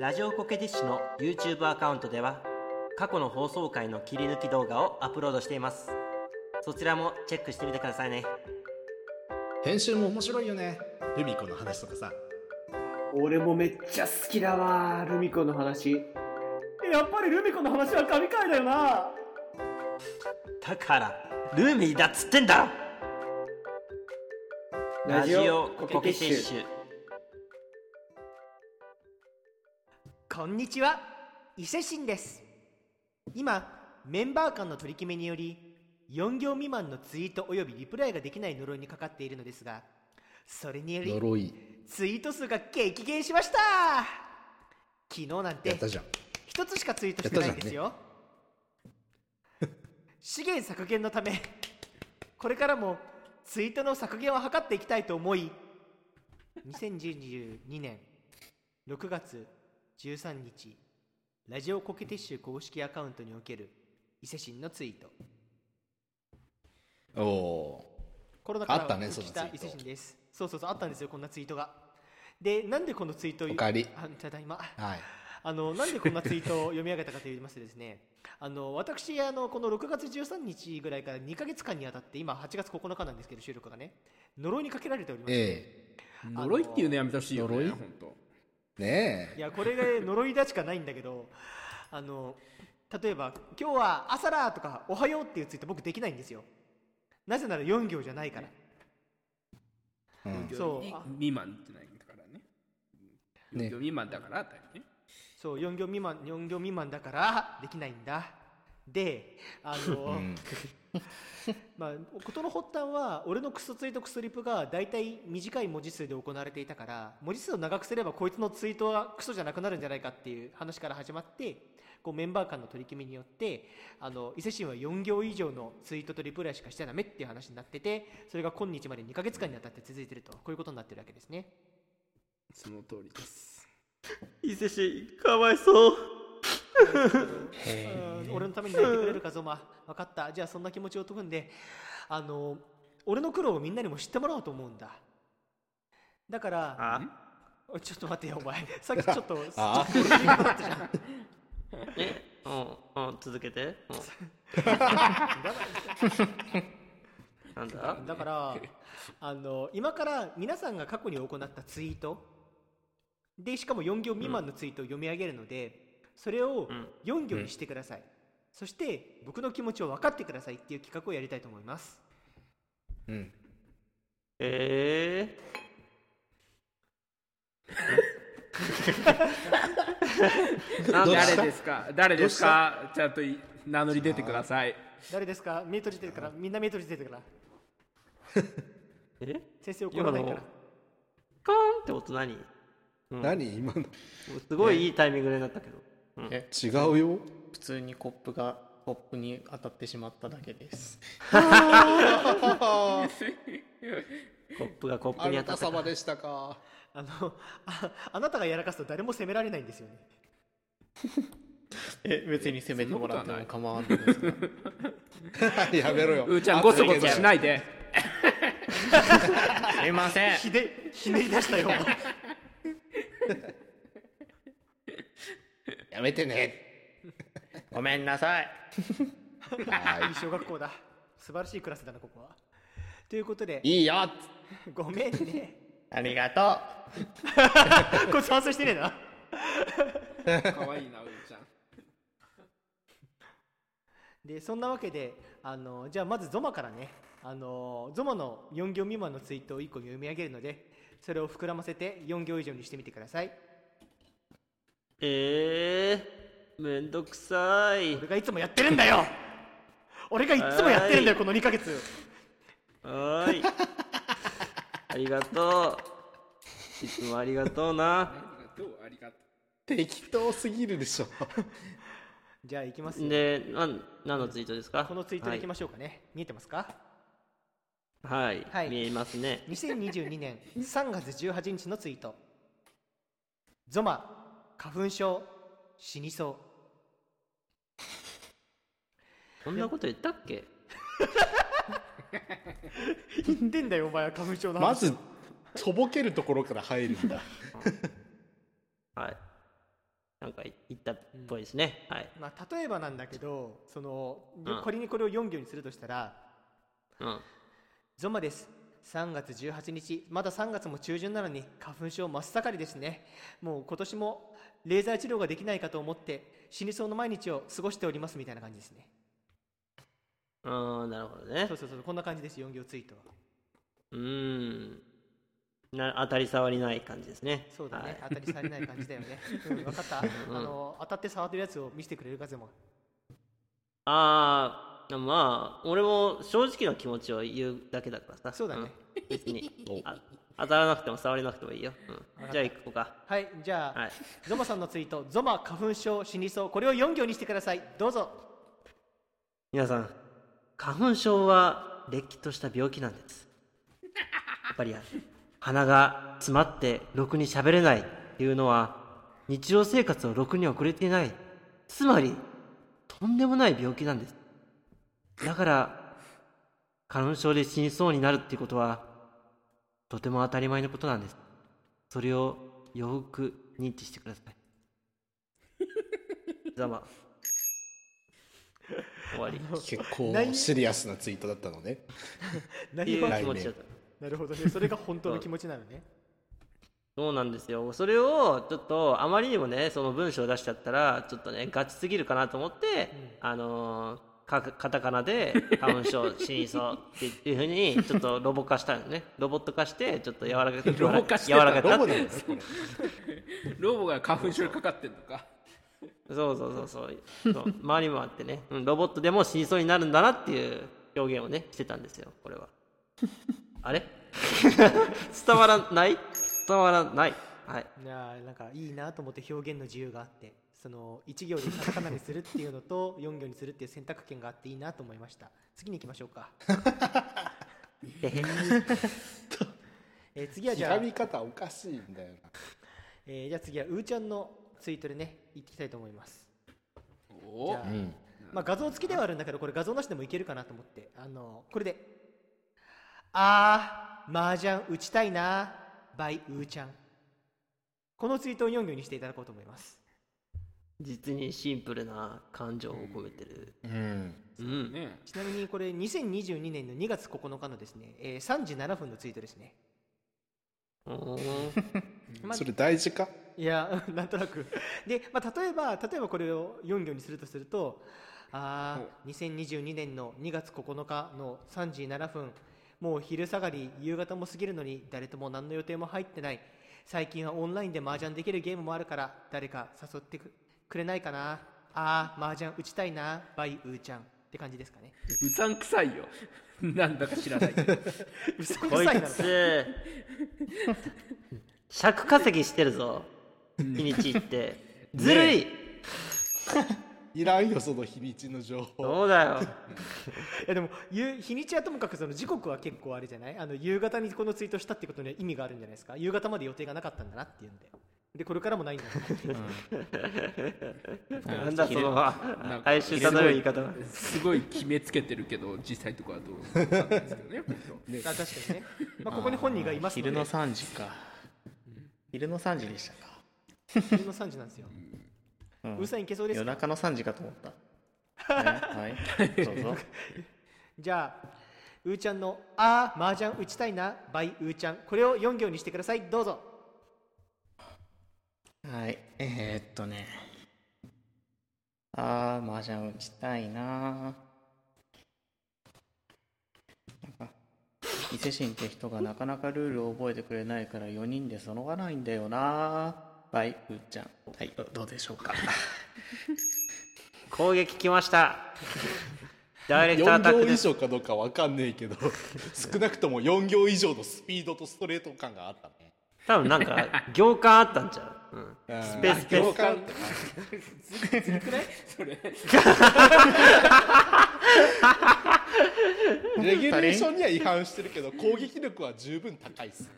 ラジオコケティッシュの YouTube アカウントでは過去の放送回の切り抜き動画をアップロードしています。そちらもチェックしてみてくださいね。編集も面白いよね。ルミ子の話とかさ。俺もめっちゃ好きだわルミ子の話。やっぱりルミ子の話は神回だよな。だからルーミーだっつってんだ。ラジオコケティッシュこんにちは。伊勢神です。今メンバー間の取り決めにより4行未満のツイートおよびリプライができない呪いにかかっているのですがそれにより呪い。ツイート数が激減しました。昨日なんてやったじゃん。一つしかツイートしてないんですよ。資源削減のためこれからもツイートの削減を図っていきたいと思い2022年6月13日ラジオコケティッシュ公式アカウントにおける伊勢神のツイート。おおコロナからあったね復帰した伊そのツイート。勢神です。そうそうそうあったんですよこんなツイートが。でなんでこのツイートをおかえり。あただいま。ーはい。あのなんでこんなツイートを読み上げたかと言いますとですね あの私あのこの6月13日ぐらいから2か月間にわたって今8月9日なんですけど収録がね。呪いにかけられておりまして、え呪いっていうのやめてほしいよね呪い？本当えねえ。いやこれが呪いだしかないんだけどあの例えば「今日は朝だ!」とか「おはよう」っていうツイート僕できないんですよ。なぜなら4行じゃないから。うん。そう。い未満ってないだからね。ね。4行未満だからだよね。そう4行未満4行未満だからできないんだであの、うん。まあ事の発端は俺のクソツイートクソリプが大体短い文字数で行われていたから文字数を長くすればこいつのツイートはクソじゃなくなるんじゃないかっていう話から始まってこうメンバー間の取り決めによってあの伊勢神は4行以上のツイートとリプライしかしちゃダメっていう話になっててそれが今日まで2ヶ月間にわたって続いてるとこういうことになってるわけですね。その通りです。伊勢市かわいそう。うん 俺のために泣いてくれるかゾマ分かった。じゃあそんな気持ちを飛ぶんであの俺の苦労をみんなにも知ってもらおうと思うんだ。だからちょっと待ってよお前。さっきちょっとあ？ちょっと俺だったじゃんえうんうん続けて、う。ん、なんだ？だからあの今から皆さんが過去に行ったツイート。でしかも4行未満のツイートを読み上げるので、それをうん。4行にしてください、そして僕の気持ちを分かってくださいっていう企画をやりたいと思います。うん。えー、誰ですか？誰ですか？ちゃんとい名乗り出てください。誰ですか？目閉じてるから。みんな目閉じてるから。え？先生怒らないから。カーンって音何、うん、何？今の。すごいいいタイミングでなったけど、うん。え違うよ。普通にコップがコップに当たってしまっただけです。コップがコッあプに当たったなた様でしたか。あのああなたがやらかすと誰も責められないんですよね。え別に責めてもらっても構わんのですが。やめろよ。うーちゃんゴソゴソしないで。すいません。ひでひねり出したよやめてね。ごめんなさい。い。い小学校だ。素晴らしいクラスだなここは。ということで。いいよ。ごめんね。ありがと こいつ反省してねえな。可愛いなうーちゃん。でそんなわけであのじゃあまずゾマからね。あのゾマの4行未満のツイートを1個読み上げるのでそれを膨らませて4行以上にしてみてくださいえー、めんどくさい。俺がいつもやってるんだよ。俺がいつもやってるんだよこの2ヶ月。はーい。ありがとう。いつもありがとうな。どうありがとう適当すぎるでしょ。じゃあ行きますよ。でなん何のツイートですか？このツイートでいきましょうかね、見えてますか？はい、はい。はい見えますね。2022年3月18日のツイート。ゾマ花粉症死にそう。そんなこと言ったっけ？言ってんだよお前は花粉症の話。まずとぼけるところから入るんだ。はい。なんか言ったっぽいですね。はい。まあ、例えばなんだけどその、うん。仮にこれを4行にするとしたらうん。ゾマです。3月18日。まだ3月も中旬なのに花粉症真っ盛りですね。もう今年もレーザー治療ができないかと思って死にそうな毎日を過ごしておりますみたいな感じですね。うん、なるほどね。そう。そうそうこんな感じです4行ツイートは。うーん。な当たり障りない感じですね。そうだね、はい。当たりされない感じだよね、うん、分かった、あの当たって触ってるやつを見せてくれるかゼモああ、まあ、俺も正直な気持ちを言うだけだからさ。そうだね。ん。別にあ当たらなくても触れなくてもいいよ。うん、じゃあ行こうか。はいじゃあ、はい。ゾマさんのツイートゾマ花粉症死にそうこれを4行にしてくださいどうぞ皆さん、花粉症はれっきとした病気なんです。やっぱり鼻が詰まってろくに喋れないっていうのは日常生活をろくに送れていない。つまり、とんでもない病気なんです。だから、花粉症で死にそうになるっていうことは、とても当たり前のことなんです。それをよく認知してください。ざま。終わり。結構何シリアスなツイートだったのね。何をいう来気持ちだった。なるほどねそれが本当の気持ちなのねそうなんですよ。それをちょっとあまりにもね、その文章を出しちゃったら、ちょっとね、ガチすぎるかなと思って、あのーかカタカナで花粉症死にそうっていうふうにちょっとロボ化したのね。ロボット化してちょっと柔らかくロボ化して柔かくってロボだよね、これ。ロボが花粉症にかかってんのか。そうそうそうそう。そう回り回ってね、うん、ロボットでも死にそうになるんだなっていう表現をねしてたんですよ。これは。あれ？伝わらない？伝わらない。はい。いやーなんかいいなと思って表現の自由があってその1行でカタカナにするっていうのと 4行にするっていう選択権があっていいなと思いました。次に行きましょうか、えー次はじゃあ方おかしいんだよな。えーじゃあ次はうーちゃんのツイートでね言っていきたいと思います。おじゃあ、まあ、画像付きではあるんだけどこれ画像なしでもいけるかなと思って。あのこれで「あー麻雀打ちたいな by うーちゃん」このツイートを4行にしていただこうと思います実にシンプルな感情を込めてる。うん。うん、ね。ちなみにこれ2022年の2月9日のですね、えー3時7分のツイートですね。それ大事か？いや なんとなく。で、まあ、例えば例えばこれを4行にするとするとあー2022年の2月9日の3時7分もう昼下がり夕方も過ぎるのに誰とも何の予定も入ってない。最近はオンラインで麻雀できるゲームもあるから誰か誘ってくくれないかな？あー麻雀打ちたいな。バイウーちゃん。って感じですかね。うさんくさいよ。なんだか知らないけど。うさんくさいなのつ。尺稼ぎしてるぞ。日にちって。ずるい、いらんよ、その日にちの情報。そうだよ。いやでもゆ日にちはともかくその時刻は結構あれじゃない？あの夕方にこのツイートしたってことには意味があるんじゃないですか？夕方まで予定がなかったんだなっていうんででこれからもないんだ。ななんだそのなんか哀愁漂う言い方は。すごい決めつけてるけど実際とかはどうわかんないですけど 確かにね、まあ、ここに本人がいますので。昼の3時か。昼の3時でしたか、昼の3時なんですよ。うん。うさんいけそうですか？夜中の3時かと思った、ねはい。どうぞじゃあうーちゃんの「あー麻雀打ちたいな」バイうーちゃん。これを4行にしてください。どうぞはいえー、っとね。あー麻雀打ちたいな。伊勢神って人がなかなかルールを覚えてくれないから4人でそのがないんだよな。バイうーちゃん。はいどどうでしょうか？攻撃来ました。ダイレクトアタッ4行以クです上かどうかわかんねえけど、少なくとも4行以上のスピードとストレート感があったね。多分なんか 行間あったんちゃう、うん、スペーススペース感それレギュレーションには違反してるけど、攻撃力は十分高いっす。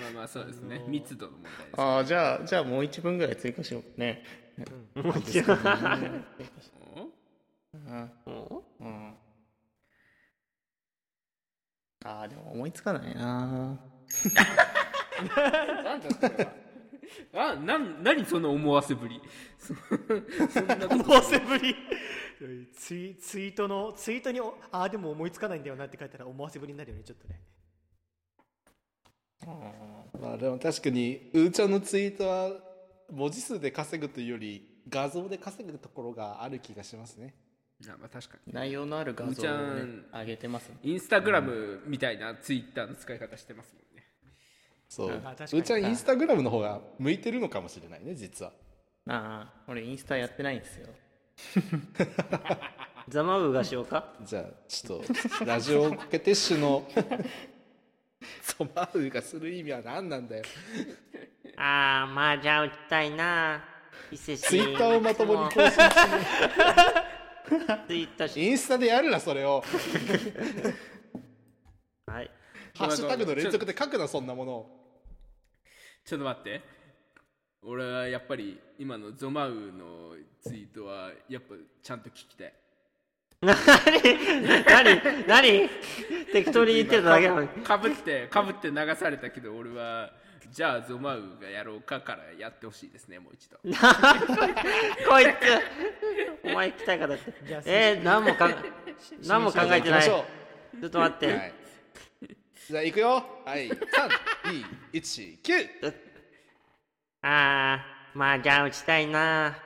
まあまあそうですね密度の問題ですああじゃあじゃあもう1分ぐらい追加しようかね。もう一度うん。うん。おうん。あーでも思いつかないな。なんだそれはあなん何その思わせぶり。思わせぶり。ツイツイートのツイートにおあーでも思いつかないんだよなって書いたら思わせぶりになるよねちょっとね。まあでも確かにうーちゃんのツイートは文字数で稼ぐというより画像で稼ぐところがある気がしますね。あまあ確かに。内容のある画像をねん上げてますね。インスタグラムみたいなツイッターの使い方してますもんねそう。うちゃんインスタグラムの方が向いてるのかもしれないね実は。ああ俺インスタやってないんですよ。ザマウがしようか？じゃあちょっとラジオコケティッシュの。ソマウがする意味は何なんだよ。あー、麻雀打ちたいな。ツイッターをまともに更新しないツイッターし。インスタでやるなそれを。はい。ハッシュタグの連続で書くなそんなものをちょっと待って。俺はやっぱり今のゾマウのツイートはやっぱちゃんと聞きたい。なになになに適当に言ってただけなのに。かぶってかぶって流されたけど俺はじゃあゾマウがやろうかからやってほしいですねもう一度。こいつ。お前来たいかだって。じゃあえー、何もかん何も考えてない。ちょょっと待って、うはいじゃあ行くよ。はい。3219あー麻雀打ちたいな。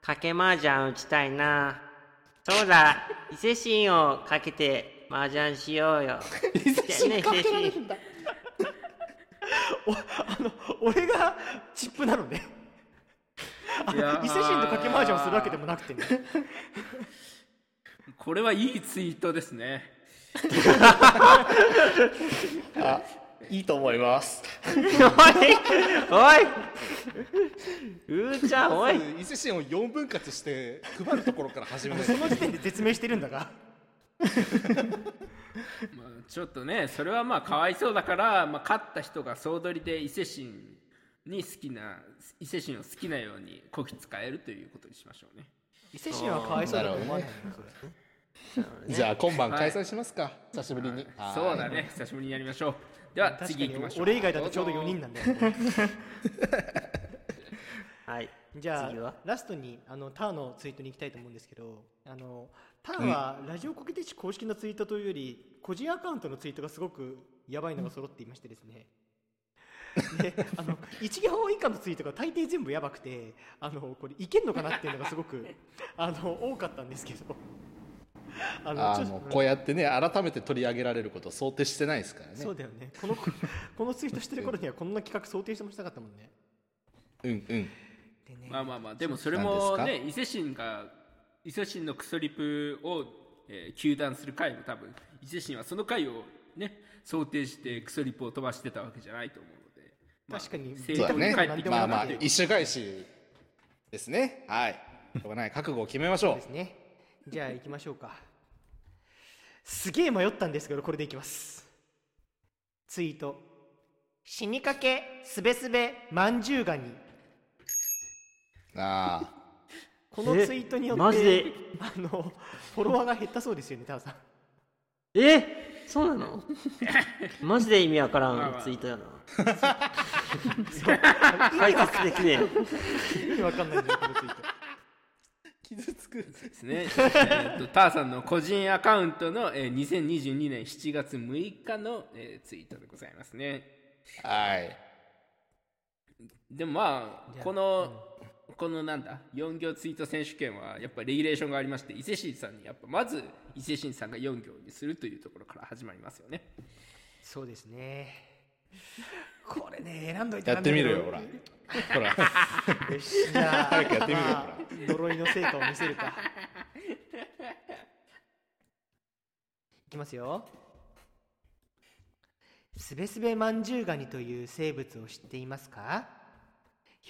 かけ麻雀打ちたいな。そうだ伊勢神をかけて麻雀しようよ。伊勢神かけられるんだ。お あの俺がチップなのね。伊勢神とかけ麻雀をするわけでもなくてね。これはいいツイートですね あいいと思います。おいおい。うーちゃんおい。伊勢神を4分割して配るところから始めない。その時点で絶命してるんだが。まあ、ちょっとねそれはまあかわいそうだから、まあ、勝った人が総取りで伊勢神に好きな伊勢神を好きなようにこき使えるということにしましょうね。伊勢神はかわいそうだと思わないの？それじゃあ今晩開催しますか、久しぶりに。はい。そうだね。久しぶりにやりましょう。では次行きましょう。俺以外だとちょうど4人なんだよね。はい。じゃあラストにあのターのツイートに行きたいと思うんですけどあのターはラジオコケティッシュ公式のツイートというより個人アカウントのツイートがすごくやばいのが揃っていましてですね。であの1ギホ以下のツイートが大抵全部やばくてあのこれいけんのかなっていうのがすごくあの多かったんですけどあのこうやってね改めて取り上げられることを想定してないですからね。そうだよね。この このツイートしてる頃にはこんな企画想定してもしたかったもんね。うんうん。でね。まあまあまあでもそれもでね伊勢神が伊勢神のクソリプを、えー、糾弾する回も多分伊勢神はその回をね想定してクソリプを飛ばしてたわけじゃないと思うので、まあ確かに正そうだね。当に帰ってきまあまあ一周返しですね。はい。しょうがない。覚悟を決めましょうですね。じゃあ行きましょうかすげえ迷ったんですけどこれでいきます。ツイート。死にかけすべすべまんじゅうガニああこのツイートによってマジで？あのフォロワーが減ったそうですよねタワさん。えそうなの？マジで意味わからんツイートやな。解説 できねえよ。意味わかんないんだよこのツイート傷つく。ですね、えーとターさんの個人アカウントの、えー2022年7月6日の、えーツイートでございますね。はい。でもまあこの、このなんだ4行ツイート選手権はやっぱレギュレーションがありまして伊勢神さんにやっぱまず伊勢神さんが4行にするというところから始まりますよね。そうですねこれね選んどいたやってみるよほら。ほら。よしじゃあ早くやってみるよまあ呪いの成果を見せるか。いきますよ。すべすべまんじゅうガニという生物を知っていますか？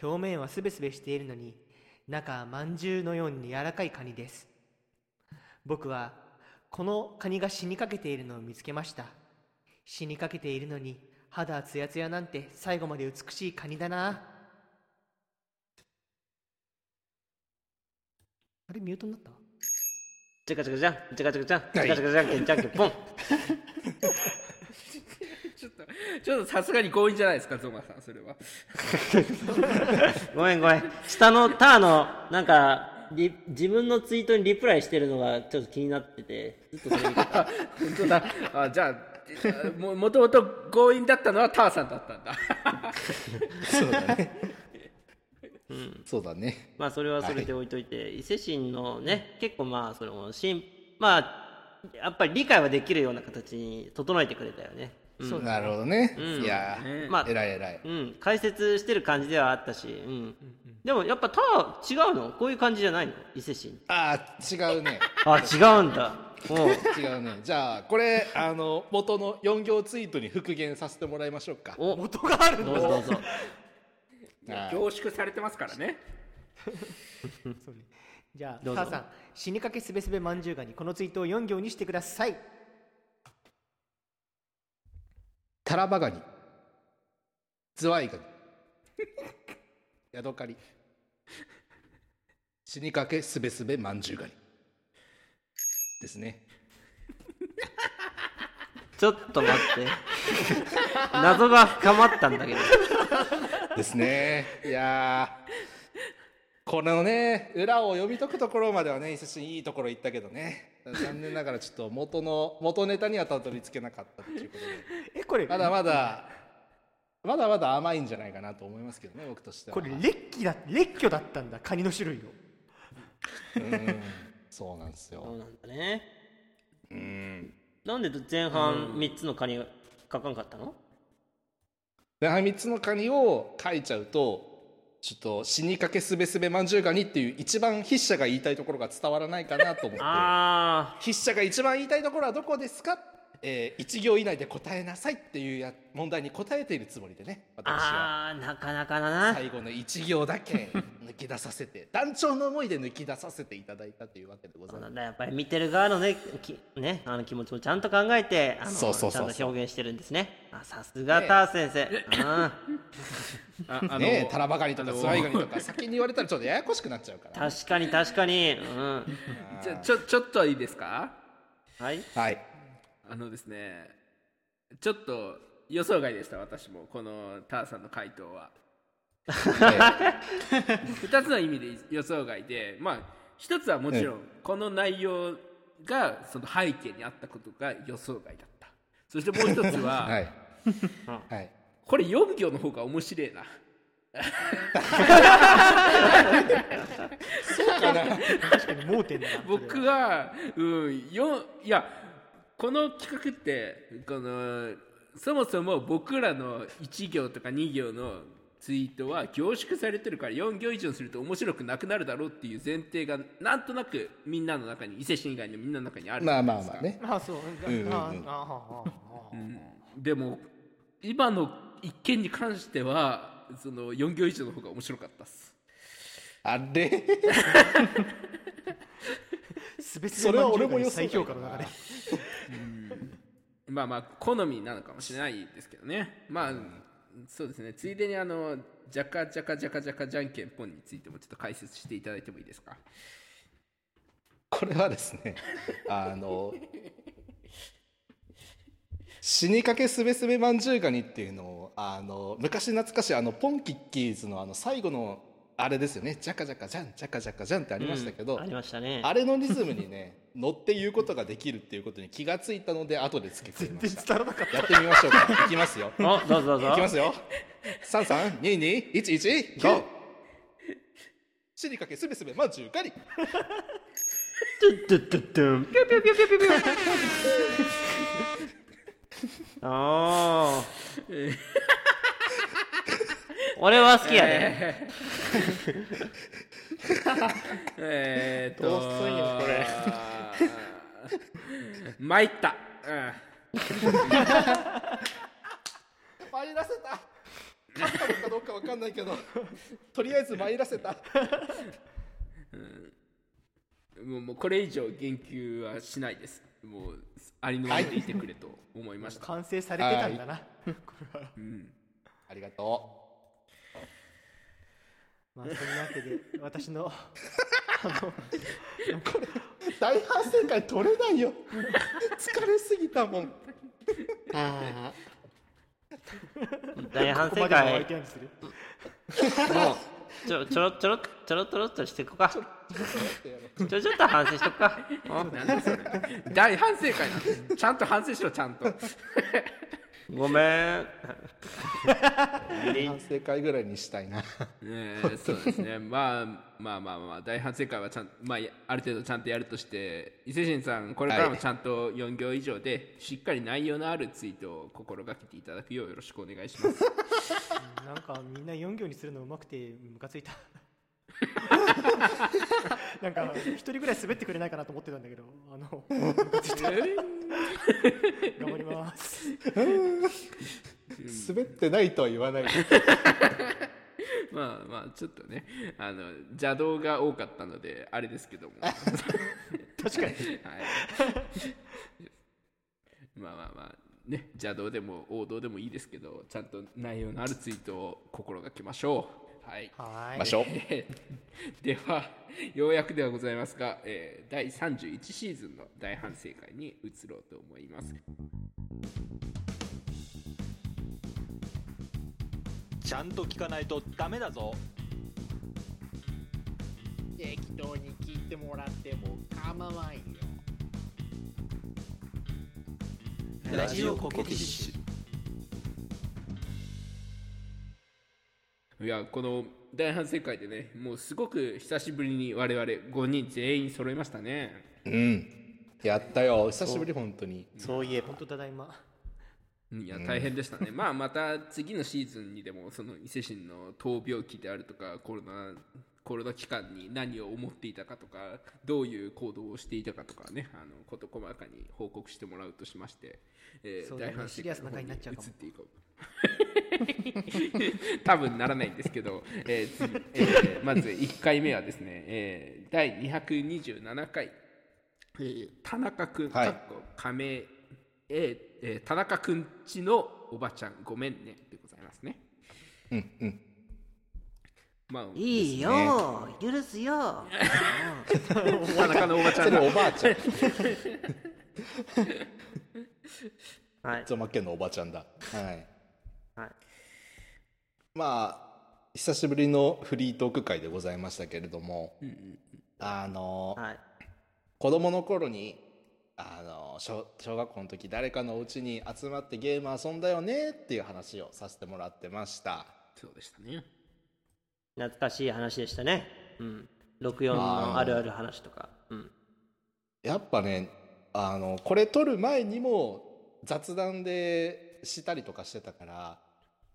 表面はすべすべしているのに中はまんじゅうのように柔らかいカニです。僕はこのカニが死にかけているのを見つけました。死にかけているのに肌はツヤツヤなんて最後まで美しいカニだな。あれミュートになった？じゃかじゃかじゃん。じゃかじゃかじゃん。じゃかじゃかじゃん。けんじゃんけんポン。ちょっとちょっとさすがに強引じゃないですかゾマさんそれは。ごめんごめん。下のターのなんかリ自分のツイートにリプライしてるのがちょっと気になってて。ずっとそれ見てた本当だ。あじゃあももともと強引だったのはターさんだったんだ。そうだね。そうだね。まあそれはそれで置いといて、伊勢神のね結構まあそのしんまあやっぱり理解はできるような形に整えてくれたよね、うん。そうだなるほどね、ん。いやね。まあー偉い偉い。うん、解説してる感じではあったし、うん。でもやっぱター違うの？こういう感じじゃないの？伊勢神。ああ違うね。あ違うんだ違うね。じゃあこれあの元の4行ツイートに復元させてもらいましょうか。お。元があるのどうぞどうぞ。はい。凝縮されてますからね。じゃあどうぞターさん死にかけすべすべまんじゅうがにこのツイートを4行にしてください。タラバガニ。ズワイガニ。ヤドカリ。死にかけすべすべまんじゅうガニですね。ちょっと待って。謎が深まったんだけど。ですね。いやー。このね裏を読み解くところまではね伊勢神いいところ行ったけどね。残念ながらちょっと元の元ネタにはたどり着けなかったっていうことで。えこれまだまだまだまだ甘いんじゃないかなと思いますけどね僕としては。これ劣気だ劣挙だったんだカニの種類を。うんそうなんですよ。そうなんだね。うん。なんで前半3つのカニ書かんかったの？前半3つのカニを書いちゃうとちょっと死にかけすべすべまんじゅうガニっていう一番筆者が言いたいところが伝わらないかなと思って。あ筆者が一番言いたいところはどこですか、えー、1行以内で答えなさいっていうや問題に答えているつもりでねー私は。あーなかなかだな。最後の1行だけ抜き出させて団長の思いで抜き出させていただいたというわけでございます。なんだやっぱり見てる側のねきねあの気持ちもちゃんと考えてあのそうそうそう。そうちゃんと表現してるんですね。あさすがター先生、うんあ あのねえタラバガニとかあのズワイガニとか先に言われたらちょっとややこしくなっちゃうから。確かに確かに。うん。ちょちょちょっといいですか？はい。はいあのですねちょっと予想外でした私もこのターさんの回答は。2つの意味で予想外でまあ一つはもちろんこの内容がその背景にあったことが予想外だった。そしてもう一つは、はい。はい。これ4行の方が面白いな。確かに盲点だな僕は、うん、よいやこの企画ってこのそもそも僕らの1行とか2行のツイートは凝縮されてるから4行以上にすると面白くなくなるだろうっていう前提がなんとなくみんなの中に伊勢神以外のみんなの中にあるまあまあまあね。あそううんうんうん。あああああでも今の一件に関してはその4行以上の方が面白かったっす。あれ？すべてそれは俺も予想最評価の中で。まあまあ好みなのかもしれないですけどね。まあ、そうですね。ついでにあのジャカジャカジャカジャカじゃんけんポンについてもちょっと解説していただいてもいいですか？これはですね あの死にかけすべすべまんじゅうガニっていうのをあの昔懐かしいあのポンキッキーズのあの最後のあれですよね。ジャカジャカジャンジャカジャカジャンってありましたけど、うんありましたね。あれのリズムにね 乗って言うことができるっていうことに気がついたので後でつけてみま全然した伝わらなかった。やってみましょうか。いきますよ。あどうぞどうぞ。いきますよ。三三二二一一ゴー。死にかけすべすべまんじゅうガニトゥットゥットゥットゥン。ピュピュピュピュピュピュ ああ 俺は好きやで、えー。っとどうすんよこれ。参った、参らせた。勝ったのかどうかわかんないけどとりあえず参らせた。うん、もうもうこれ以上言及はしないです。もうありのままでいてくれと思いました、完成されてたんだな。ありがとまあそんなわけで私の う大反省会取れないよ。疲れすぎたもん。あ大反省会もうちょちょろちょろちょろちょろっとしていこうか。ちょちょっと反省しとくか。大反省会なんちゃんと反省しろちゃんとごめん。反省会ぐらいにしたいな。えーそうですね、まあ、まあまあまあ大反省会はちゃん、まあ、やある程度ちゃんとやるとして伊勢神さんこれからもちゃんと4行以上でしっかり内容のあるツイートを心がけていただくようよろしくお願いします。なんかみんな4行にするのうまくてムカついた なんか一人ぐらい滑ってくれないかなと思ってたんだけどあの頑張ります。滑ってないとは言わない。まあまあちょっとねあの邪道が多かったのであれですけども。はい確かに。まあまあまあね邪道でも王道でもいいですけどちゃんと内容のあるツイートを心がけましょうはい。はましょう。ではようやくではございますが、えー第31シーズンの大反省会に移ろうと思います。ちゃんと聞かないとダメだぞ。適当に聞いてもらっても構わんよ。ラジオコケティッシュいやこの大反省会でねもうすごく久しぶりに我々5人全員揃いましたね。うん。やったよ。久しぶり本当に。そういえば本当ただいま。いや大変でしたね、まあまた次のシーズンにでもその伊勢神の闘病期であるとかコロナコロナ期間に何を思っていたかとかどういう行動をしていたかとかねあの事細かに報告してもらうとしまして、えーそうだね。大反省会の方に移っていこう。多分ならないんですけど、えー次えーまず1回目はですね、えー第227回、えー田中君、はい。仮名、えーえー田中君ちのおばちゃんごめんねでございますね。うんうんまあ、いいよ許すよ。田中のおばちゃん。がおばあちゃん。はい。ゾマ家のおばちゃんだ。はい。はい。まあ久しぶりのフリートーク会でございましたけれども、あの、はい。子供の頃にあの小小学校の時誰かのお家に集まってゲーム遊んだよねっていう話をさせてもらってました。そうでしたね。懐かしい話でしたね。うん。64のあるある話とか。うん。やっぱねあのこれ撮る前にも雑談でしたりとかしてたから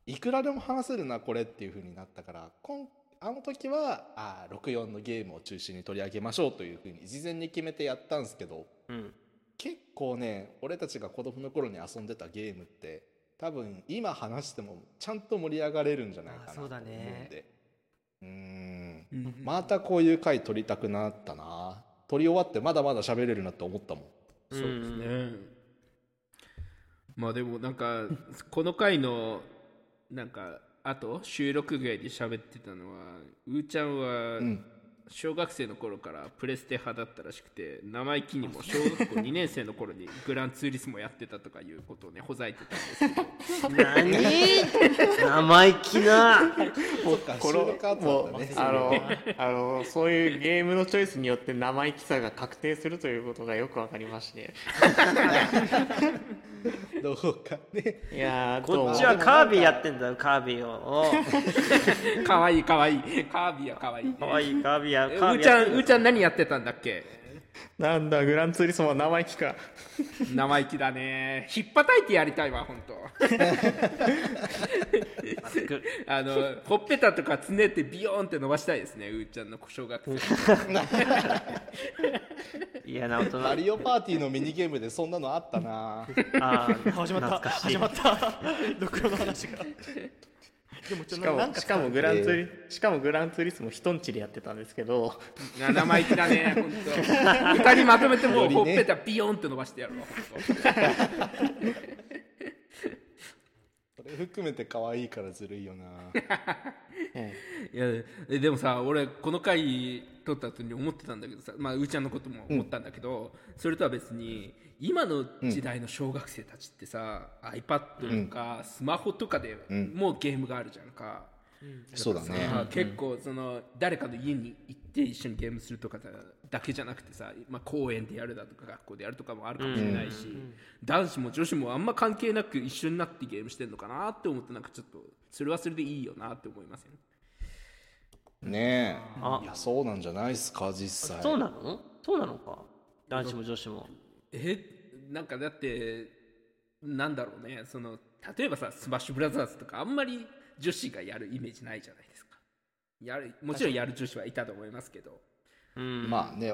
いくらでも話せるなこれっていう風になったから今あの時はあ64のゲームを中心に取り上げましょうという風に事前に決めてやったんですけどうん。結構ね俺たちが子供の頃に遊んでたゲームって多分今話してもちゃんと盛り上がれるんじゃないかなと思うんね。でうーん。またこういう回撮りたくなったな。撮り終わってまだまだ喋れるなって思ったもん。そうですね。まあでもなんかこの回のなんかあと収録外で喋ってたのはうーちゃんはん小学生の頃からプレステ派だったらしくて生意気にも小学校2年生の頃に グランツーリスモやってたとかいうことをねほざいてたんですけど。何？生意気な。そうかこ収録あったもうんだねあのあのそういうゲームのチョイスによって生意気さが確定するということがよくわかりまして どうかね。いやーこっちはカービィやってんだよカービィを。お かわいいかわいい。カービィはかわいい、ね、かわいいカービィやえうカービーちゃんうーちゃん何やってたんだっけ？なんだグランツーリスモは生意気か。生意気だね。ひっぱたいてやりたいわ本当。あのほっぺたとかつねってビヨーンって伸ばしたいですねうーちゃんの小学生。嫌な大人マリオパーティーのミニゲームでそんなのあったな。あー始まった。始まった。録音の話がでもちょしっとなんかしかもグランツーリ、しかもグランツーリスモ人んちでやってたんですけど。な生意気だね本当 二人まとめてもうねほっぺたビヨーンって伸ばしてやるわ。本それ含めて可愛いからずるいよな。えいやえでもさ俺この回撮った後に思ってたんだけどさまあうーちゃんのことも思ったんだけど、それとは別に今の時代の小学生たちってさ、iPad とかスマホとかでん。もうゲームがあるじゃんか、そうだね。さ結構その誰かの家に行って一緒にゲームするとかだけじゃなくてさ、まあ、公園でやるだとか学校でやるとかもあるかもしれないし、男子も女子もあんま関係なく一緒になってゲームしてんのかなって思ってなんかちょっとそれはそれでいいよなって思いません？ねあ。えいやそうなんじゃないっすか実際。そうなの？そうなのか？男子も女子も。えなんかだってなんだろうね。その例えばさスマッシュブラザーズとかあんまり女子がやるイメージないじゃないですか。やるもちろんやる女子はいたと思いますけど。うん。まあね。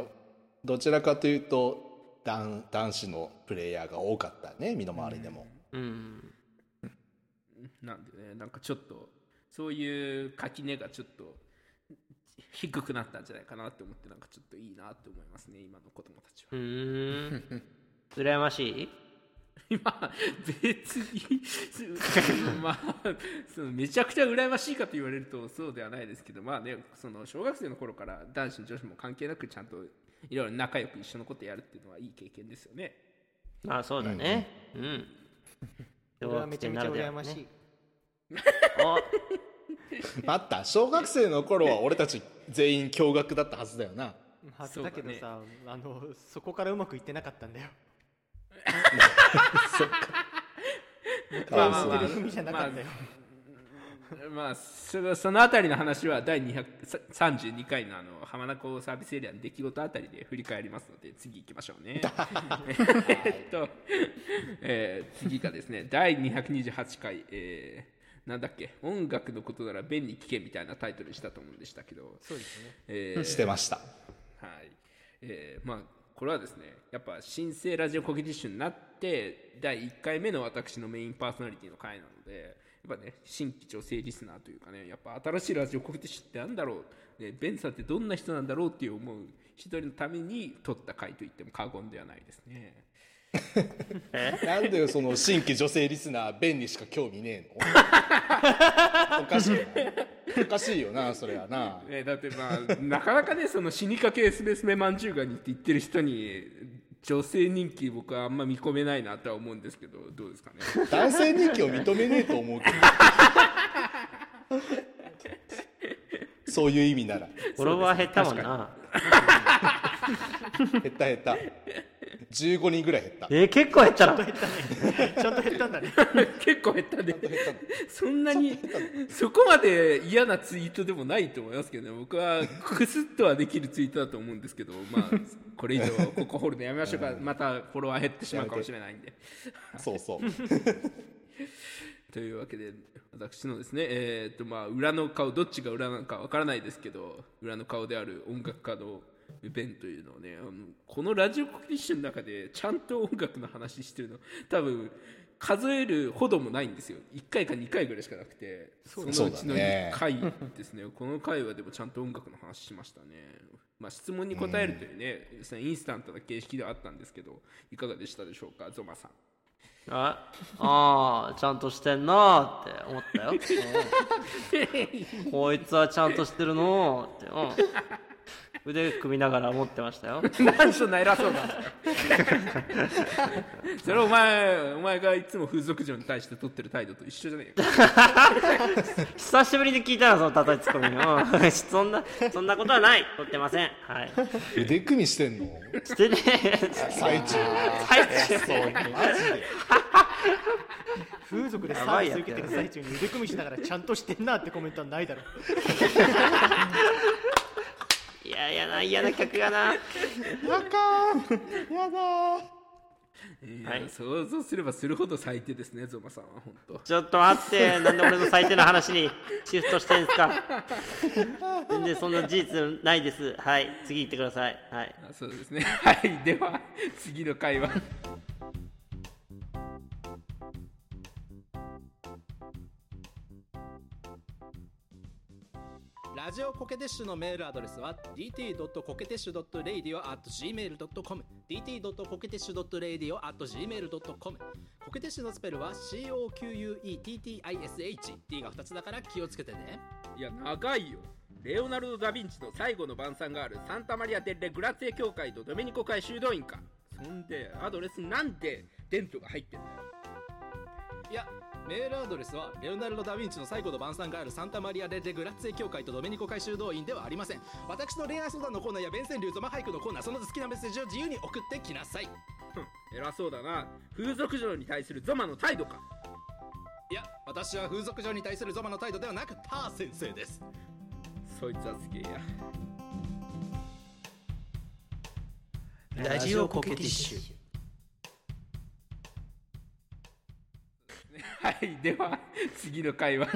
どちらかというと男男子のプレイヤーが多かったね身の回りでも、うん。なんでねなんかちょっとそういう垣根がちょっと低くなったんじゃないかなって思ってなんかちょっといいなって思いますね今の子供たちは。うーん 羨ましい？今別にすまあそのめちゃくちゃ羨ましいかと言われるとそうではないですけどまあねその小学生の頃から男子女子も関係なくちゃんといろいろ仲良く一緒のことやるっていうのはいい経験ですよね。まあそうだねうん俺はめちゃめちゃ羨ましい、あ待った小学生の頃は俺たち全員驚愕だったはずだよな。はずだけどさ、あのそこからうまくいってなかったんだよ まあまあまあ。言ってる組じゃなかったよ、まあそのそのあたりの話は第232回のあの浜名湖サービスエリアの出来事あたりで振り返りますので次行きましょうね。えっと、えー次がですね第228回、えーなんだっけ音楽のことなら便に聞けみたいなタイトルにしたと思うんでしたけど。そうですね。えーしてました。はい。えーまあこれはですねやっぱ新生ラジオコケティッシュになって第1回目の私のメインパーソナリティの回なのでやっぱね新規女性リスナーというかねやっぱ新しいラジオコケティッシュってなんだろう、ね、ベンさんってどんな人なんだろうっていう思う一人のために撮った回といっても過言ではないですね。なんでその新規女性リスナーベンにしか興味ねえの？おかしいよな。おかしいよなそれはな。ね、だってまあなかなかねその死にかけすべすべまんじゅうがにって言ってる人に女性人気僕はあんま見込めないなとは思うんですけどどうですかね？男性人気を認めねえと思うけどそういう意味なら。フォロワー減ったもんな 減った減った。15人ぐらい減った。えー、結構減ったな。ちゃんと減ったんだね。結構減ったね。そんなにそこまで嫌なツイートでもないと思いますけどね。僕はクスッとはできるツイートだと思うんですけどまあこれ以上ここ掘るのやめましょうか。またフォロワー減ってしまうかもしれないんで。そうそう。というわけで私のですねえーっとまあ裏の顔どっちが裏なのかわからないですけど裏の顔である音楽家のベンというのをねあのこのラジオコケティッシュの中でちゃんと音楽の話してるの多分数えるほどもないんですよ。1回か2回ぐらいしかなくてそのうちのそうだね1回ですね。この回はでもちゃんと音楽の話しましたね。まあ質問に答えるというね、インスタントな形式ではあったんですけどいかがでしたでしょうかゾマさん。ああーちゃんとしてんなーって思ったよ、うん。こいつはちゃんとしてるのーって、うん、腕組みながら思ってましたよ。何そんな偉そうなんだよそれお前お前がいつも風俗嬢に対して取ってる態度と一緒じゃねえか 久しぶりに聞いたなその叩きツッコミうん そんなそんなことはない。取ってません。はい。腕組みしてんの？してね最中。最中。風俗でサやばいやつービス受けてる最中に腕組みしながらちゃんとしてんなってコメントはないだろ いや嫌な嫌な。客やないや想像すればするほど最低ですねゾマさんは本当。ちょっと待って。なんで俺の最低な話にシフトしてんすか。全然そんな事実ないです。はい。次行ってください。はい。あそうですね。はい。では次の回はコケテッシュのメールアドレスは dt.coqueteshradio.gmail.com dt.coqueteshradio.gmail.com コケテッシュのスペルは COQUETTISH D が2つだから気をつけてね。いや長いよ。レオナルド・ダ・ヴィンチの最後の晩餐があるサンタマリア・デッレ・グラッツェ教会とドメニコ会修道院か。そんでアドレスなんでデントが入ってんだよ。いやメールアドレスはレオナルド・ダ・ヴィンチの最後の晩餐があるサンタマリア・デ・デ・グラッツェ教会とドメニコ会修道院ではありません私の恋愛相談のコーナーや弁川流ゾマ俳句のコーナーその他好きなメッセージを自由に送ってきなさい。偉そうだな風俗嬢に対するゾマの態度かいや私は風俗嬢に対するゾマの態度ではなくター先生です。そいつはすげえや。ラジオコケティッシュはいでは次の回は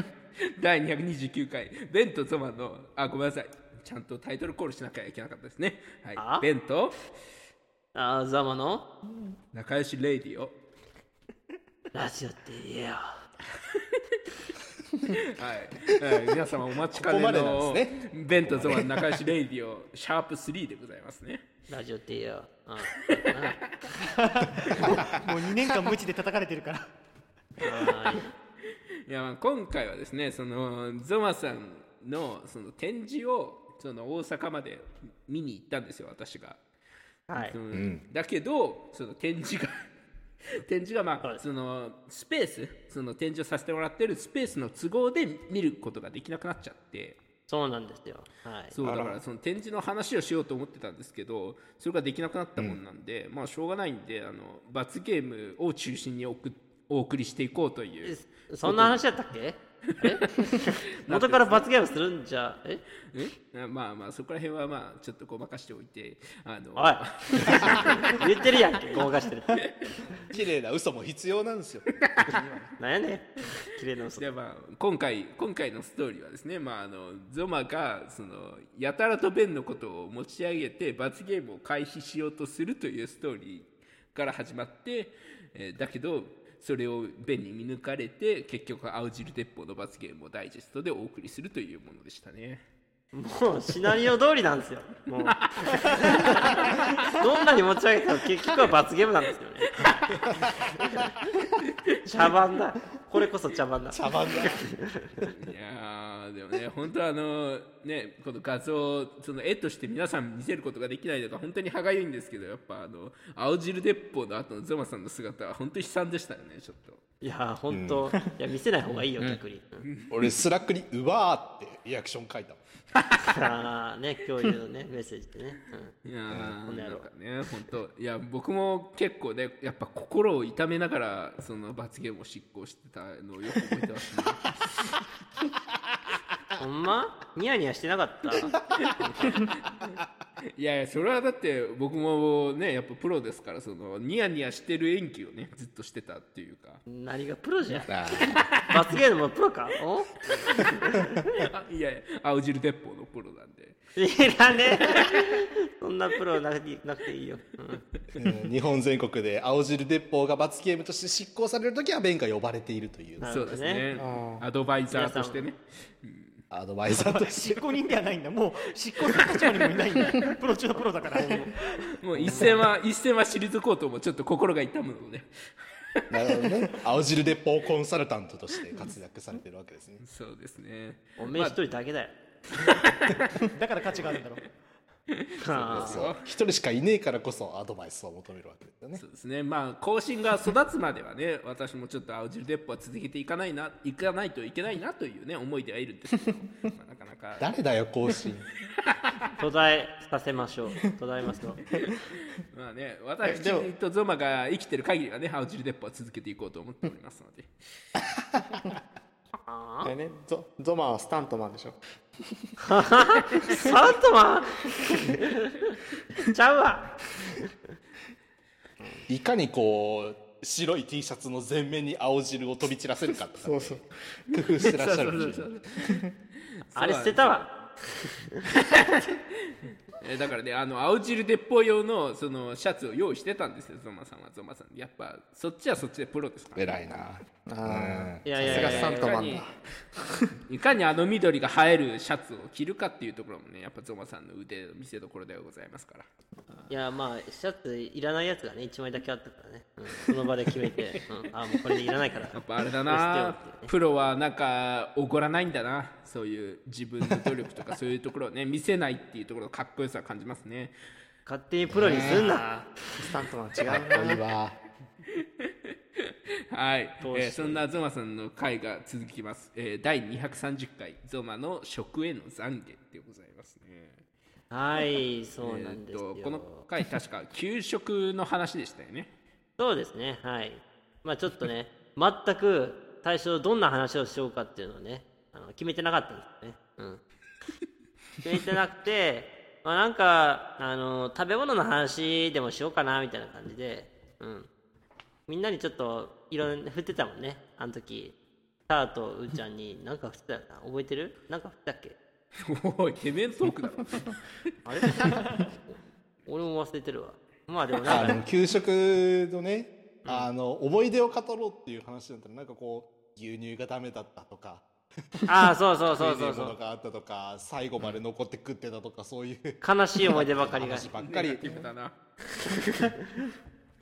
第229回ベンとゾマのあごめんなさい。ちゃんとタイトルコールしなきゃいけなかったですね。はいあ？ベンとあーザマの？仲良しレイディオラジオって言えよ。はい、はい、皆様お待ちかねここまでなんのですベンとゾマの仲良しレイディオシャープ3でございますね。ラジオって言えよ、うん、もう2年間無知で叩かれてるからい。いやまあ今回はですねそのゾマさんのその展示をその大阪まで見に行ったんですよ私が、はい。うん。だけどその展示が 展示がまあ、はい。そのスペースその展示をさせてもらってるスペースの都合で見ることができなくなっちゃって。そうなんですよ。はい。そうだからその展示の話をしようと思ってたんですけどそれができなくなったもんなんで、まあしょうがないんであの罰ゲームを中心におくお送りしていこうという。そんな話だったっけ？え？元から罰ゲームするんじゃ？え？え？まあまあそこら辺はまあちょっとごまかしておいてあのおい。言ってるやんけごまかしてる。綺麗な嘘も必要なんですよ。なんやねん。綺麗な嘘。でまあ今回今回のストーリーはですねまああのゾマがそのやたらとベンのことを持ち上げて罰ゲームを回避しようとするというストーリーから始まって、えーだけどそれを便に見抜かれて結局青汁鉄砲の罰ゲームをダイジェストでお送りするというものでしたね。もうシナリオ通りなんですよ。もう。どんなに持ち上げても結局は罰ゲームなんですよね。茶番だ。これこそ茶番だ。茶番だ。いやーでもね本当はあのねこの画像その絵として皆さん見せることができないのが本当に歯がゆいんですけどやっぱあの青汁鉄砲の後のゾマさんの姿は本当に悲惨でしたよねちょっといや本当、いや見せない方がいいよ逆に、うん。俺スラックに「うわー」ってリアクション書いたもん。ああね共有のねメッセージでね、うん。いやーこの野郎なんかね本当いや僕も結構ねやっぱ心を痛めながらその罰ゲームを執行してたのをよく覚えてますね。ほんま？ニヤニヤしてなかった？いやいやそれはだって僕もねやっぱプロですからそのニヤニヤしてる演技をねずっとしてたっていうか。何がプロじゃあ。罰ゲームもプロか？お？あ いやいや青汁鉄砲のプロなんで。いらねえ。そんなプロななくていいよ、日本全国で青汁鉄砲が罰ゲームとして執行される時はベンが呼ばれているという。そうですね。アドバイザーとしてねアドバイザーとして。執行人ではないんだ。もう執行する立場にもいないんだ。プロ中のプロだから。もう一戦は一戦は退こうともちょっと心が痛むのでなるほどね。青汁鉄砲コンサルタントとして活躍されてるわけですね。そうですね。おめえ一人だけだよ、だから価値があるんだろ。う 一人しかいねえからこそアドバイスを求めるわけですよね。そうですね。まあ更新が育つまではね 私もちょっと青汁鉄砲は続けていかないないかないといけないなというね思いではいるんですけど、まあ、なかなか。誰だよ更新。あ途絶えさせましょう。途絶えますよ。まあね私とゾマが生きてる限りはね青汁鉄砲は続けていこうと思っておりますのであ？ねゾゾマはスタントマンでしょ。あサントマン？ちゃうわ。いかにこう白い T シャツの前面に青汁を飛び散らせるかとか。そうそう。工夫してらっしゃるんでしょうねあれ捨てたわ。えーだからねあの青汁鉄砲用のそのシャツを用意してたんですよゾマさんは。ゾマさんやっぱそっちはそっちでプロですから偉いなあいやいやいやさすがサントマンいだ いかにあの緑が映えるシャツを着るかっていうところもねやっぱゾマさんの腕の見せ所ではございますから。いやまあシャツいらないやつがね1枚だけあったからね、うん、その場で決めて、うん、あもうこれでいらないから。やっぱあれだな。ねプロはなんかおごらないんだな。そういう自分の努力とかそういうところをね見せないっていうところのかっこよさを感じますね。勝手にプロにすんな、スタントマン違うかっこいいな。わ はい、えーそんなゾマさんの回が続きます、えー第230回ゾマの食への懺悔でございますね。はいそうなんですよ、えーとこの回確か給食の話でしたよね。そうですねはい。まあちょっとね全く最初どんな話をしようかっていうのをねあの決めてなかったんですよね。うん。決めてなくてまあなんかあの食べ物の話でもしようかなみたいな感じでうんみんなにちょっといろんな振ってたもんね。あの時。ターとうーちゃんに何か振ってたよな。覚えてる？なんか振ったっけ？おいてめえのトークだろ。あれ？俺も忘れてるわ。まあでもなんかあの給食のね、あの思い出を語ろうっていう話だったらなんかこう牛乳がダメだったとか。ああそうそうそう食えねえものそうそうがあったとか最後まで残って食ってたとかそういう悲しい思い出ばかりが。話ばっかり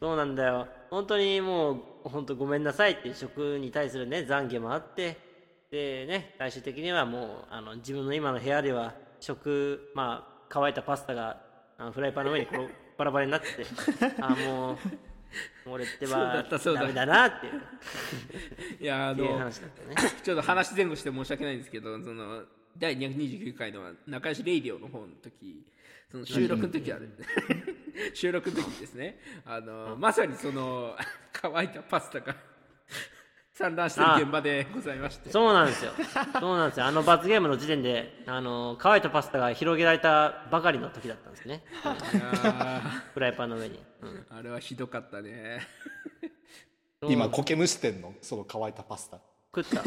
そうなんだよ。本当にもう本当ごめんなさいっていう食に対するね懺悔もあって。でね最終的にはもうあの自分の今の部屋では食まあ乾いたパスタがあのフライパンの上にこう バラバラになってて。あもう俺ってそうだはったそうだ。ダメだなっていう。いやあのね。ちょっと話前後して申し訳ないんですけどその第229回の仲良しレイディオの方の時その収録の時はね。収録の時ですね。あのまさにその乾いたパスタが散乱してる現場でございまして。そうなんですよ。そうなんですよ。あの罰ゲームの時点であの乾いたパスタが広げられたばかりの時だったんですね。フライパンの上に、うん。ーあれはひどかったね。今苔むしてんの？その乾いたパスタ。食った。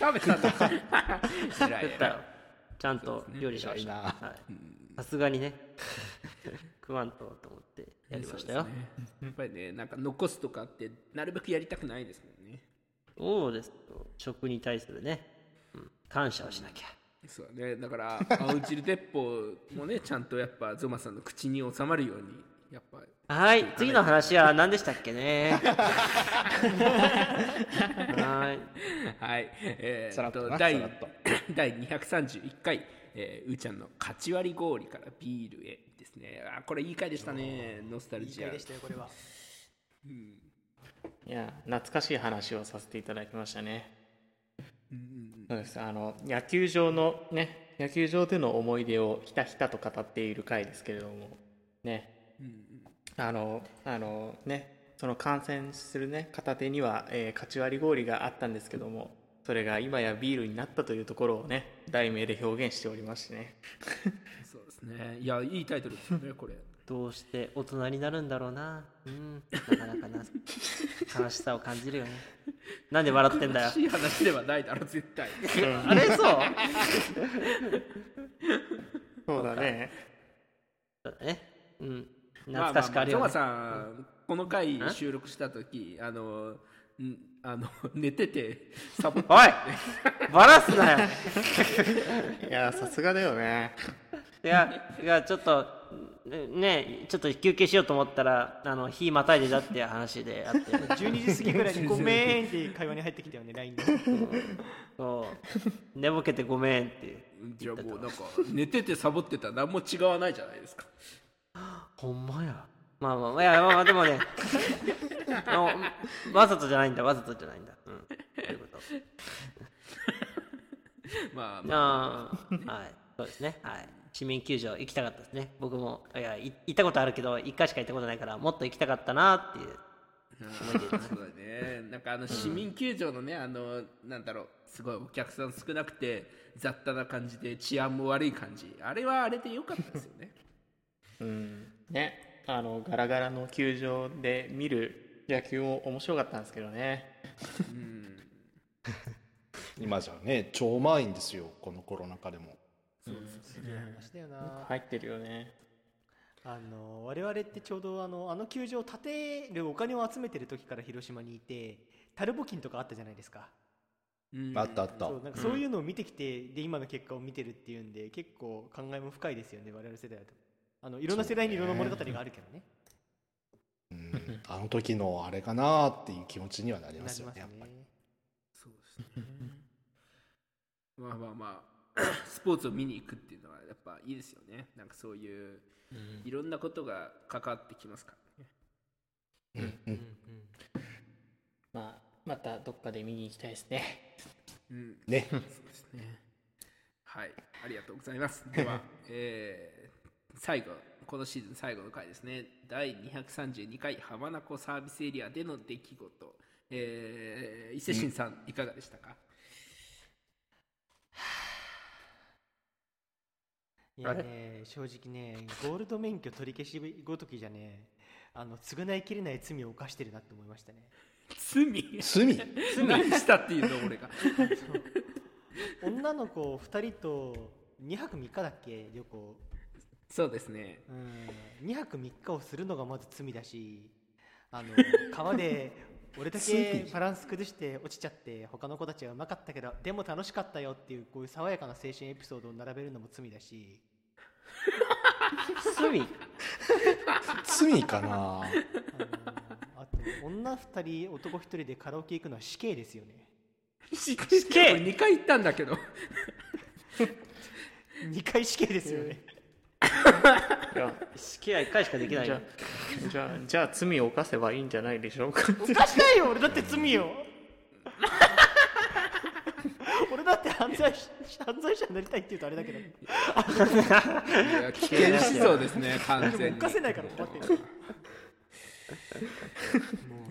食べたんだ偉い食ったよ。ちゃんと料理しました、偉いな。はい、さすがにね。食わんとと思ってやりましたよ。ね。やっぱりねなんか残すとかってなるべくやりたくないですもんね。そうですよ食に対するね、うん、感謝をしなきゃ。そうだね。だから青汁鉄砲もね ちゃんとやっぱゾマさんの口に収まるようにやっぱはい。次の話は何でしたっけね。はい。はい、えさらっと第第231回、えーうーちゃんの勝ち割り氷からビールへですね。あーこれいい回でしたね。ノスタルジア。いい回でしたよこれは。いや懐かしい話をさせていただきましたね。そうです。あの野球場のね野球場での思い出をひたひたと語っている回ですけれどもね。あのあのねその観戦するね片手には、えー、勝ち割り氷があったんですけどもそれが今やビールになったというところをね題名で表現しておりましてね。そうですね。いやいいタイトルですよねこれ。どうして大人になるんだろうな。うん。なかなかな。悲しさを感じるよね。なんで笑ってんだよ。いい話ではないだろ絶対。あれそう？そうだね。そうだねうん。まあ懐かしくあるよ、ね。まあまあゾマさんこの回収録した時あのんあの 寝ててサボって。おい！バラすなよ！いやさすがだよね。いやいやちょっとねねちょっと休憩しようと思ったらあの日またいでだって話であって。12時過ぎぐらいに「ごめん」って会話に入ってきたよね LINE で。そう。寝ぼけてごめんってじゃあもうなんか寝ててサボってたら何も違わないじゃないですかほんまや。まあまあまあいやまあまあでもね あのわざとじゃないんだわざとじゃないんだ。うん。そういうこと？まあまあ。ああはい。そうですね。はい。市民球場行きたかったですね。僕もいやい行ったことあるけど1回しか行ったことないからもっと行きたかったなっていう。思い出ですねそうだね。なんかあの市民球場のね、あのなんだろう。すごいお客さん少なくて雑多な感じで治安も悪い感じ。あれはあれで良かったですよね。うんねあのガラガラの球場で見る野球も面白かったんですけどね。今じゃね超満員ですよこのコロナ禍でも。話だよな。入ってるよね。あの我々ってちょうどあのあの球場を建てるお金を集めてる時から広島にいてタルボキンとかあったじゃないですか。うん。あったあった。そうなんかそういうのを見てきて、で今の結果を見てるっていうんで結構考えも深いですよね我々世代だとあのいろんな世代にいろんな物語があるけどね。うん。あの時のあれかなっていう気持ちにはなりますよねやっぱり。そうですね。まあまあまあ スポーツを見に行くっていうのはやっぱいいですよね。なんかそういういろんなことが関わってきますからね。うん。うん。まあ、またどっかで見に行きたいですね。うん。ね。そうですね。はい、ありがとうございます。では、えー最後、このシーズン最後の回ですね。第232回浜名湖サービスエリアでの出来事。えー伊勢新さん、いかがでしたか？いやね正直ねゴールド免許取り消しごときじゃねあの償いきれない罪を犯してるなって思いましたね。罪？罪？何したっていうの俺が。女の子2人と2泊3日だっけ？旅行そうですね。うん。2泊3日をするのがまず罪だしあの 川で俺だけ罪。バランス崩して落ちちゃって他の子たちはうまかったけどでも楽しかったよっていうこういう爽やかな青春エピソードを並べるのも罪だし。罪？罪かな？あと女2人男1人でカラオケ行くのは死刑ですよね。死刑。2回行ったんだけど。2回死刑ですよねじゃ死刑は1回しかできあ、ないよじゃあ、じゃあ、じゃあ罪を犯せばいいんじゃないでしょうか。おかしないよ俺だって罪よ俺だって犯罪し犯罪者になりたいって言うとあれだけどいや危険思想ですね、完全に。犯せないから困ってるもう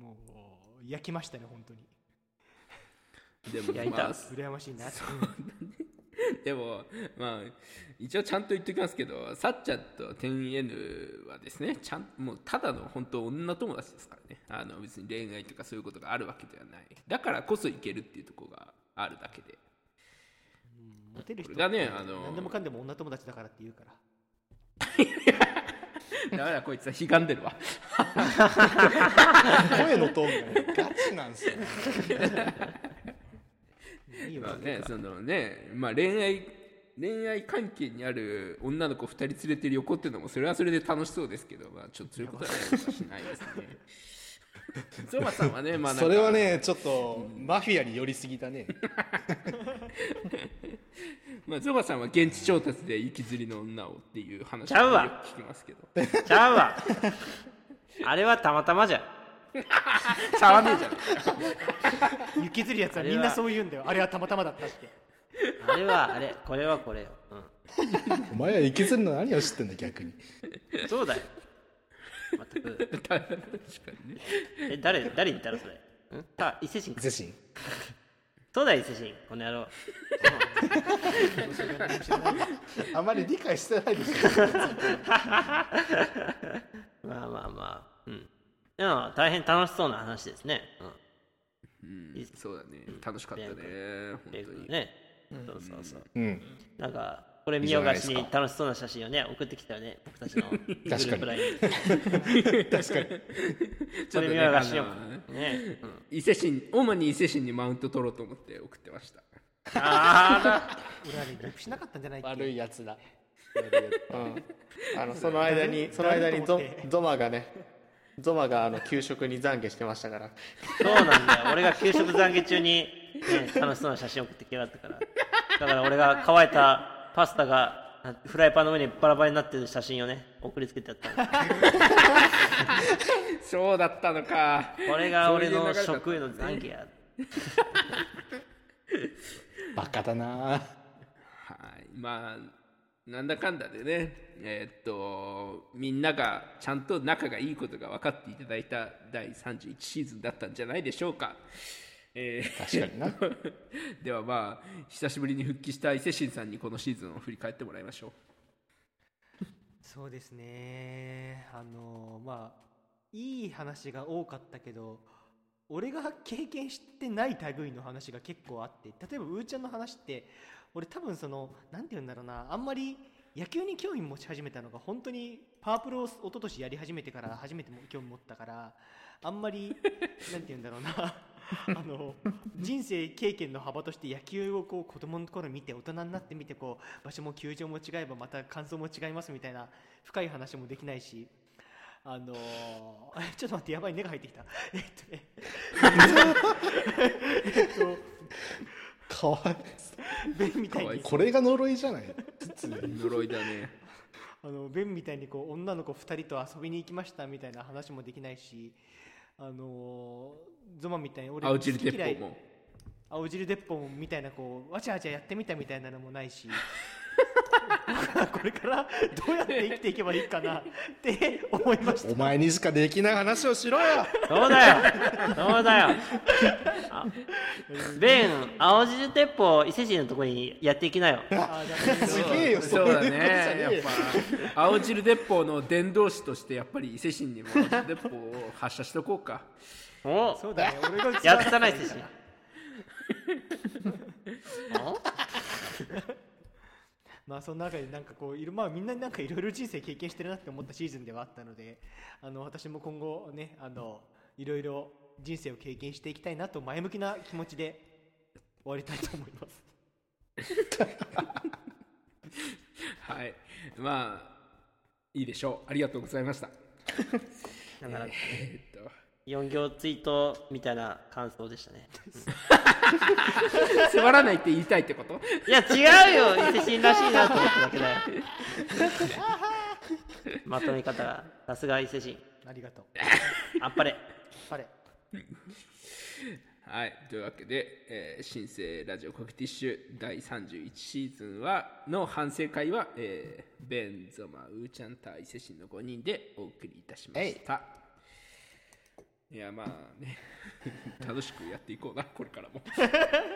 もうもう焼きましたね本当にでも、焼いたまあ羨ましいなって でも、まあ、一応ちゃんと言っておきますけど、さっちゃんと 10N はですね、ちゃんもうただの本当女友達ですからね。あの別に恋愛とかそういうことがあるわけではない。だからこそいけるっていうところがあるだけで。モテる人これがねあの何でもかんでも女友達だからって言うからだからこいつはひがんでるわ。声のトーンがねガチなんですよまあね、そのね、まあ恋愛、恋愛関係にある女の子2人連れて旅行っていうのもそれはそれで楽しそうですけど、まあ、ちょっとそういうことはねしないですね。ゾマさんはね、まあそれはねちょっとマフィアに寄りすぎたね。まあ、ゾマさんは現地調達で雪吊りの女をっていう話ちゃうわよく聞きますけど。ちゃうわ。あれはたまたまじゃちゃわねえじゃん。雪吊りやつはみんなそう言うんだよ。あれは。たまたまだったって。あれはあれこれはこれよ、うお前は生きずるの何を知ってんだ逆に。ん、そうだよ。全く。確かにね。え誰誰に言ったのそれ？ん？あ伊勢神伊勢神そうだよ伊勢神この野郎。あまり理解してないでしょ。まあまあまあうんでも大変楽しそうな話ですね。うん。いいそうだね。楽しかったね。本うん当に。ね。そうそうそう。うん。なんかこれ見よがしに楽しそうな写真をね送ってきたよね僕たちの グループラインに。確かに。ち これ見よがしよね、うん、伊勢神、主に伊勢神にマウント取ろうと思って送ってました。あ俺はねリップしなかったんじゃない悪いやつだうん。あの、その間に、その間にゾゾマがね、ゾマがあの給食に懺悔してましたから。らそうなんだよ。俺が給食懺悔中に、ね、楽しそうな写真送ってきやがったから。だから俺が乾いたパスタがあフライパンの上にバラバラになってる写真をね送りつけてやったの。そうだったのか。これが俺の食への懺悔や。バカだな。はい、まあなんだかんだでねえーっとみんながちゃんと仲がいいことが分かっていただいた第31シーズンだったんじゃないでしょうか。えー確かにな ではまあ久しぶりに復帰した伊勢神さんにこのシーズンを振り返ってもらいましょう。そうですねあのまあいい話が多かったけど俺が経験してない類の話が結構あって例えばうーちゃんの話って俺多分その何て言うんだろうなあんまり野球に興味持ち始めたのが本当にパワープロを一昨年やり始めてから初めても興味持ったからあんまりなんて言うんだろうな あの人生経験の幅として野球をこう子供の頃見て大人になってみてこう場所も球場も違えばまた感想も違いますみたいな深い話もできないしあのー ちょっと待ってやばい根が入ってきた。えっとね。えっとかわいベンみたいに。これが呪いじゃない？呪いだね。あのベンみたいにこう女の子2人と遊びに行きましたみたいな話もできないしあのーゾマみたいに俺青汁好き嫌い。鉄砲も青汁鉄砲みたいなこうわちゃわちゃやってみたみたいなのもないし これからどうやって生きていけばいいかなって思いました。お前にしかできない話をしろよ。そうだよ。そうだよ。あベン青汁鉄砲伊勢神のとこにやっていきなよ。すげえよ。そうだね。やっぱ青汁鉄砲の伝道師としてやっぱり伊勢神にも青汁鉄砲を発射しとこうか。おそうだね。俺がやったな伊勢神まあその中でなんかこういるまあみんななんかいろいろ人生経験してるなって思ったシーズンではあったのであの私も今後ねあのいろいろ人生を経験していきたいなと前向きな気持ちで終わりたいと思います。はい。まあいいでしょう。ありがとうございました。えーっと4行ツイートみたいな感想でしたね。つまらないって言いたいってこと？いや違うよ。伊勢神らしいなと思っただけだよ。まとめ方が。さすが伊勢神。ありがとう。あっぱれ。あれ。はい、というわけで、えー新生ラジオコケティッシュ第31シーズンはの反省会は、えーベン、ゾマ、ウーちゃん、タイ、セシンの5人でお送りいたしました。いや、まあね、楽しくやっていこうな、これからも。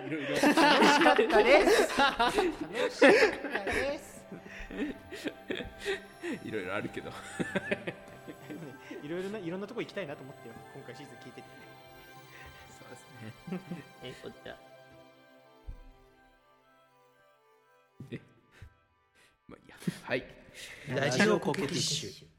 いろいろ。楽しかったです楽しかったですいろいろあるけど。いろいろないろんなとこ行きたいなと思って今回シーズン聞いててそうですね。えこちらまあいいや。はい。ラジオコケティッシュ